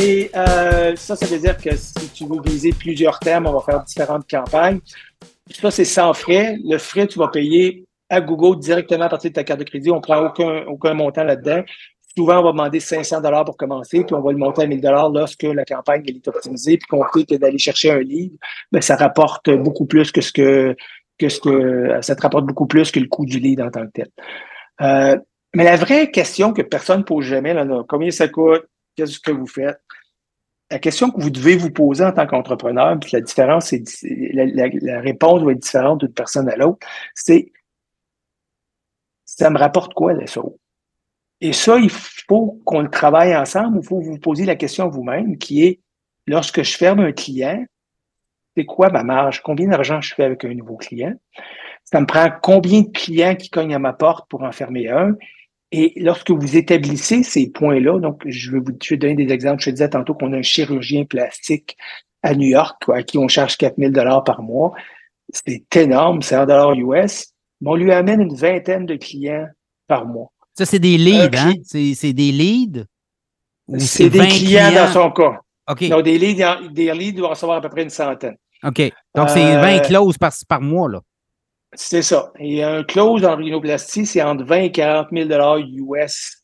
Et euh, ça, ça veut dire que si tu veux viser plusieurs thèmes, on va faire différentes campagnes. Ça, c'est sans frais. Le frais, tu vas payer à Google directement à partir de ta carte de crédit. On ne prend aucun, aucun montant là-dedans. Souvent, on va demander 500 dollars pour commencer, puis on va le monter à 1000 dollars lorsque la campagne est optimisée, puis qu'on sait que d'aller chercher un ben, ça rapporte beaucoup plus que ce que, que ce que ça te rapporte beaucoup plus que le coût du lead en tant que tel. Euh, mais la vraie question que personne ne pose jamais, là, combien ça coûte, qu'est-ce que vous faites? La question que vous devez vous poser en tant qu'entrepreneur, puis la différence, c'est la, la, réponse va être différente d'une personne à l'autre, c'est ça me rapporte quoi, l'SO? Et ça, il faut qu'on le travaille ensemble. Il faut vous poser la question vous-même qui est, lorsque je ferme un client, c'est quoi ma marge? Combien d'argent je fais avec un nouveau client? Ça me prend combien de clients qui cognent à ma porte pour en fermer un? Et lorsque vous établissez ces points-là, donc je vais vous je vais donner des exemples. Je te disais tantôt qu'on a un chirurgien plastique à New York à qui on charge 4000 dollars par mois. C'est énorme, c'est un dollar US. Mais on lui amène une vingtaine de clients par mois. Ça, c'est des leads, hein? C'est des leads? C'est des clients, dans son cas. OK. Donc, des leads, des leads doivent recevoir à peu près une centaine. OK. Donc, c'est 20 euh, clauses par, par mois, là. C'est ça. Et un close en rhinoplastie, c'est entre 20 et 40 000 US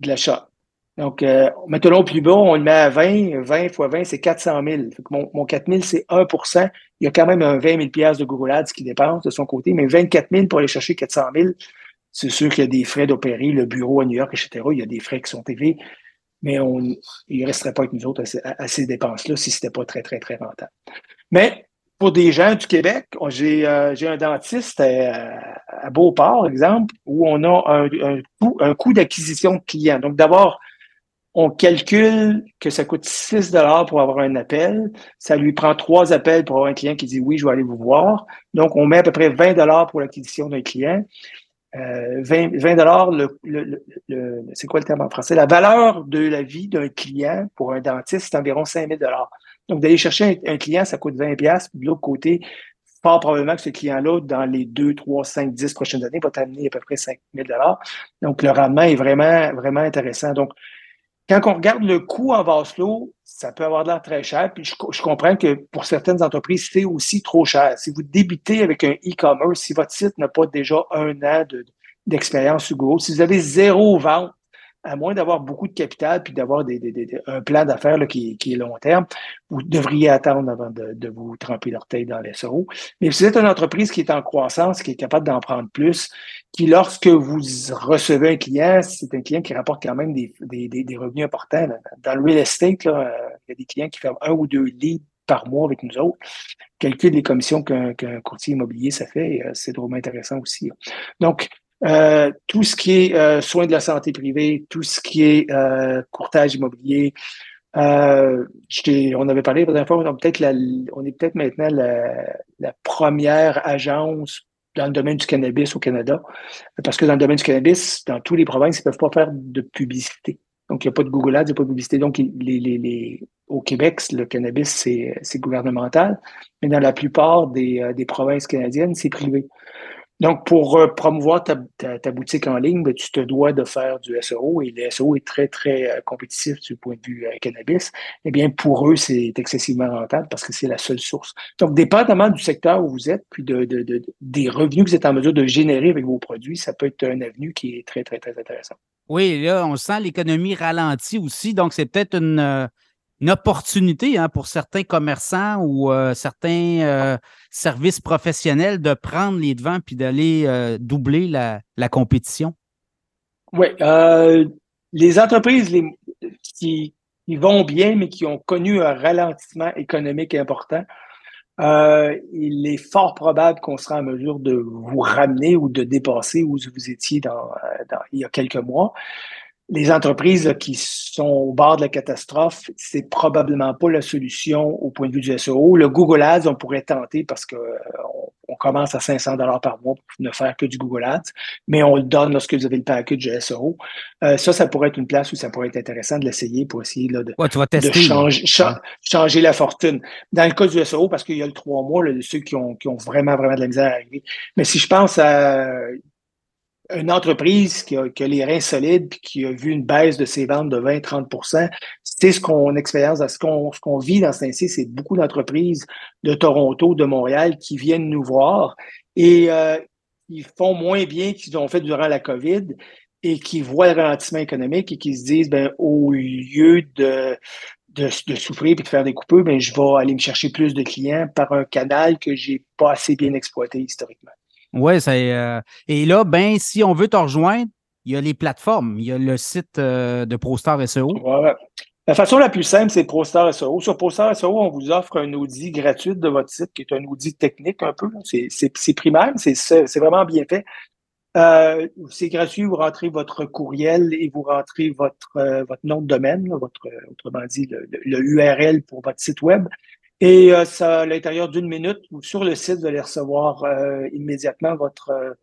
de l'achat. Donc, euh, au plus bas, on le met à 20. 20 fois 20, c'est 400 000. mon, mon 4 000, c'est 1% Il y a quand même un 20 000 de Google qui dépense de son côté, mais 24 000 pour aller chercher 400 000, c'est sûr qu'il y a des frais d'opérer, le bureau à New York, etc. Il y a des frais qui sont élevés, mais on, il ne resterait pas avec nous autres à, ces dépenses-là si ce n'était pas très, très, très rentable. Mais pour des gens du Québec, j'ai euh, un dentiste à, à, Beauport, exemple, où on a un, coût, d'acquisition de clients. Donc, d'abord, on calcule que ça coûte 6 dollars pour avoir un appel. Ça lui prend trois appels pour avoir un client qui dit oui, je vais aller vous voir. Donc, on met à peu près 20 dollars pour l'acquisition d'un client. 20, euh, dollars, c'est quoi le terme en français? La valeur de la vie d'un client pour un dentiste, c'est environ 5000 dollars. Donc, d'aller chercher un, client, ça coûte 20 pièces. De l'autre côté, fort probablement que ce client-là, dans les 2, 3, 5, 10 prochaines années, va t'amener à peu près 5000 dollars. Donc, le rendement est vraiment, vraiment intéressant. Donc, quand on regarde le coût en vase ça peut avoir l'air très cher. Puis je, comprends que pour certaines entreprises, c'est aussi trop cher. Si vous débutez avec un e-commerce, si votre site n'a pas déjà un an d'expérience sur Google, si vous avez zéro vente, à moins d'avoir beaucoup de capital puis d'avoir des, un plan d'affaires qui, qui, est long terme, vous devriez attendre avant de, de vous tremper l'orteil dans les SRO. Mais si vous êtes une entreprise qui est en croissance, qui est capable d'en prendre plus, qui, lorsque vous recevez un client, c'est un client qui rapporte quand même des, des revenus importants. Dans le real estate, là, il y a des clients qui ferment un ou deux leads par mois avec nous autres. Calcule les commissions qu'un courtier immobilier, ça fait, euh, c'est drôlement intéressant aussi. Donc, euh, tout ce qui est euh, soins de la santé privée, tout ce qui est euh, courtage immobilier. on avait parlé la dernière fois, on, peut-être on est peut-être maintenant la, première agence dans le domaine du cannabis au Canada. Parce que dans le domaine du cannabis, dans tous les provinces, ils ne peuvent pas faire de publicité. Donc, il n'y a pas de Google Ads, il n'y a pas de publicité. Donc, les, les, au Québec, le cannabis, c'est gouvernemental. Mais dans la plupart des, des provinces canadiennes, c'est privé. Donc, pour euh, promouvoir ta, boutique en ligne, ben, tu te dois de faire du SEO et le SEO est très, très euh, compétitif du point de vue euh, cannabis. Eh bien, pour eux, c'est excessivement rentable parce que c'est la seule source. Donc, dépendamment du secteur où vous êtes, puis de, des revenus que vous êtes en mesure de générer avec vos produits, ça peut être un avenue qui est très, très, très intéressant. Oui, là, on sent l'économie ralentie aussi. Donc, c'est peut-être une, une opportunité hein, pour certains commerçants ou euh, certains euh, services professionnels de prendre les devants puis d'aller euh, doubler la, compétition? Oui. les entreprises qui, vont bien, mais qui ont connu un ralentissement économique important, il est fort probable qu'on sera en mesure de vous ramener ou de dépasser où vous étiez il y a quelques mois les entreprises qui sont au bord de la catastrophe, c'est probablement pas la solution au point de vue du SEO. Le Google Ads, on pourrait tenter parce que euh, on, commence à 500 dollars par mois pour ne faire que du Google Ads, mais on le donne lorsque vous avez le package SEO. Euh, ça, ça pourrait être une place où ça pourrait être intéressant de l'essayer pour essayer là, de, changer, la fortune. Dans le cas du SEO, parce qu'il y a le trois mois, là, ceux qui ont, qui ont vraiment, vraiment de la misère à arriver. Mais si je pense à une entreprise qui a, les reins solides puis qui a vu une baisse de ses ventes de 20-30% c'est ce qu'on expérience, ce qu'on ce qu'on vit dans ce ci c'est beaucoup d'entreprises de Toronto, de Montréal qui viennent nous voir et euh, ils font moins bien qu'ils ont fait durant la COVID et qui voient le ralentissement économique et qui se disent, ben, au lieu de, de, souffrir et de faire des coupures, ben, je vais aller me chercher plus de clients par un canal que j'ai pas assez bien exploité historiquement. Oui, euh, et là, ben, si on veut te rejoindre, il y a les plateformes, il y a le site euh, de ProStar SEO. La façon la plus simple, c'est ProStar SEO. Sur ProStar SEO, on vous offre un audit gratuit de votre site, qui est un audit technique un peu. C'est primaire, c'est vraiment bien fait. Euh, c'est gratuit, vous rentrez votre courriel et vous rentrez votre, votre nom de domaine, votre, autrement dit, le, URL pour votre site web. Et euh, ça, à l'intérieur d'une minute, sur le site, vous allez recevoir immédiatement votre,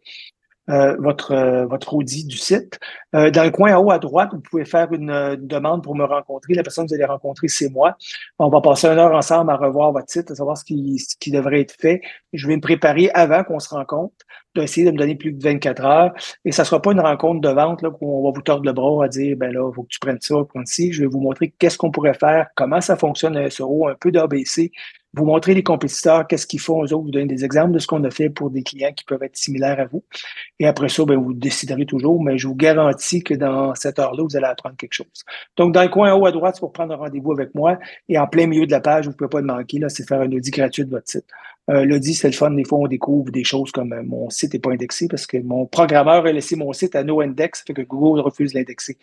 euh, votre, euh, du site. Euh, dans le coin en haut à droite, vous pouvez faire une, demande pour me rencontrer. La personne que vous allez rencontrer, c'est moi. On va passer une heure ensemble à revoir votre site, à savoir ce qui, devrait être fait. Je vais me préparer avant qu'on se rencontre, d'essayer de me donner plus de 24 heures. Et ça sera pas une rencontre de vente là, où on va vous tordre le bras à dire, ben là, il faut que tu prennes ça, prends ci. Je vais vous montrer qu'est-ce qu'on pourrait faire, comment ça fonctionne un SEO, un peu d'ABC, vous montrer les compétiteurs, qu'est-ce qu'ils font, eux autres, vous donner des exemples de ce qu'on a fait pour des clients qui peuvent être similaires à vous. Et après ça, ben, vous déciderez toujours, mais je vous garantis que dans cette heure-là, vous allez apprendre quelque chose. Donc, dans le coin en haut à droite, c'est pour prendre un rendez-vous avec moi. Et en plein milieu de la page, vous ne pouvez pas le manquer, c'est faire un audit gratuit de votre site. Euh, L'audit, c'est le fun. Des fois, on découvre des choses comme euh, mon site n'est pas indexé parce que mon programmeur a laissé mon site à no index, fait que Google refuse d'indexer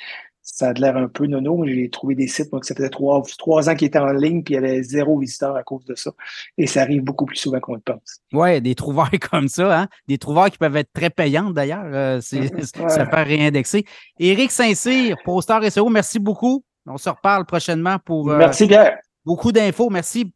ça a l'air un peu nono. J'ai trouvé des sites, moi, que ça faisait trois, trois ans qu'ils étaient en ligne, puis il y avait zéro visiteur à cause de ça. Et ça arrive beaucoup plus souvent qu'on le pense. Oui, des trouvailles comme ça, hein? Des trouvailles qui peuvent être très payantes d'ailleurs. Euh, ça fait réindexer. Éric Saint-Cyr, Poster SEO, merci beaucoup. On se reparle prochainement pour. Euh, merci, Pierre. Beaucoup d'infos. Merci.